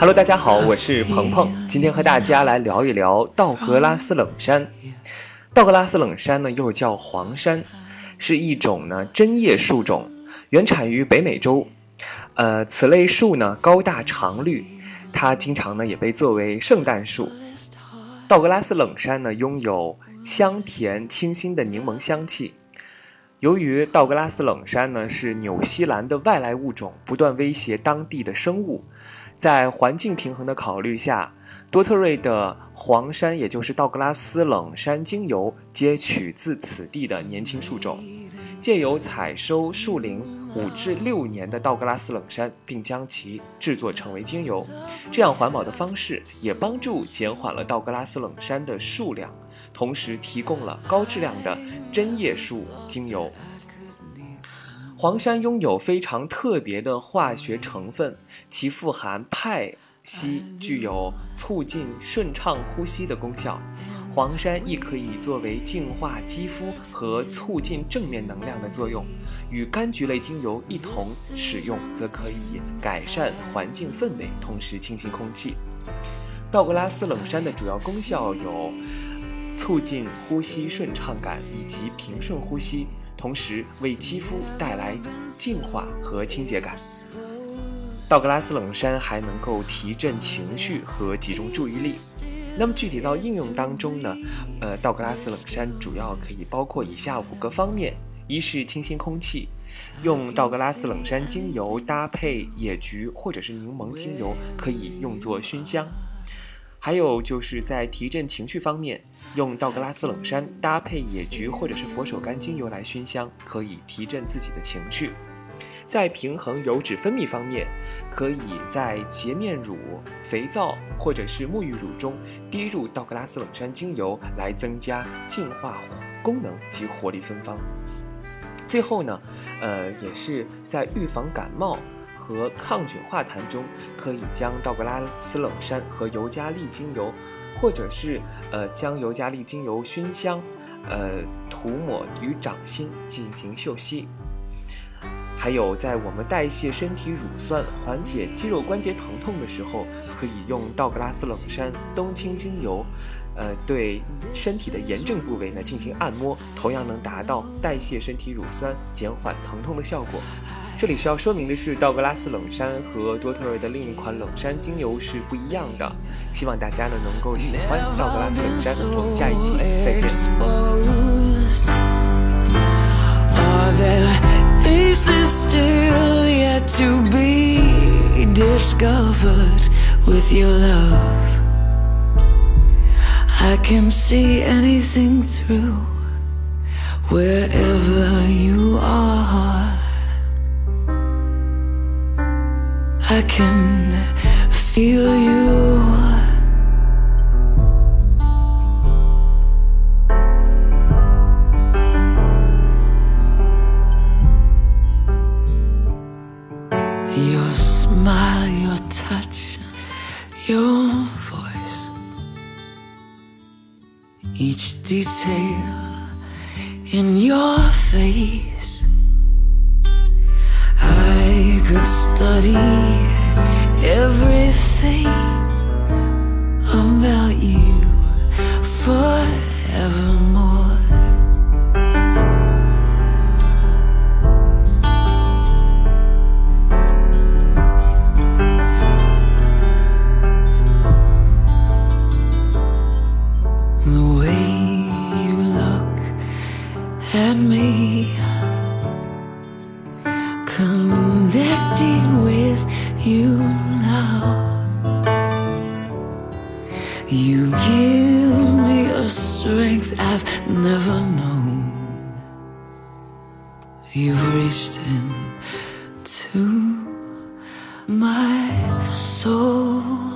Hello，大家好，我是鹏鹏，今天和大家来聊一聊道格拉斯冷杉。道格拉斯冷杉呢，又叫黄杉，是一种呢针叶树种，原产于北美洲。呃，此类树呢高大常绿，它经常呢也被作为圣诞树。道格拉斯冷杉呢拥有香甜清新的柠檬香气。由于道格拉斯冷杉呢是纽西兰的外来物种，不断威胁当地的生物。在环境平衡的考虑下，多特瑞的黄山，也就是道格拉斯冷杉精油，皆取自此地的年轻树种。借由采收树龄五至六年的道格拉斯冷杉，并将其制作成为精油，这样环保的方式也帮助减缓了道格拉斯冷杉的数量，同时提供了高质量的针叶树精油。黄山拥有非常特别的化学成分，其富含派烯，具有促进顺畅呼吸的功效。黄山亦可以作为净化肌肤和促进正面能量的作用。与柑橘类精油一同使用，则可以改善环境氛围，同时清新空气。道格拉斯冷杉的主要功效有促进呼吸顺畅感以及平顺呼吸。同时为肌肤带来净化和清洁感。道格拉斯冷杉还能够提振情绪和集中注意力。那么具体到应用当中呢？呃，道格拉斯冷杉主要可以包括以下五个方面：一是清新空气，用道格拉斯冷杉精油搭配野菊或者是柠檬精油，可以用作熏香。还有就是在提振情绪方面，用道格拉斯冷杉搭配野菊或者是佛手柑精油来熏香，可以提振自己的情绪。在平衡油脂分泌方面，可以在洁面乳、肥皂或者是沐浴乳中滴入道格拉斯冷杉精油，来增加净化功能及活力芬芳。最后呢，呃，也是在预防感冒。和抗菌化痰中，可以将道格拉斯冷杉和尤加利精油，或者是呃将尤加利精油熏香，呃涂抹于掌心进行嗅吸。还有在我们代谢身体乳酸、缓解肌肉关节疼痛的时候，可以用道格拉斯冷杉冬青精油，呃对身体的炎症部位呢进行按摩，同样能达到代谢身体乳酸、减缓疼痛的效果。这里需要说明的是，道格拉斯冷杉和多特瑞的另一款冷杉精油是不一样的。希望大家呢能够喜欢道格拉斯冷杉。我们下一期再见。I can feel you. Your smile, your touch, your voice, each detail in your face I could study everything about you forevermore. The way you look at me you now. You give me a strength I've never known. You've reached into my soul.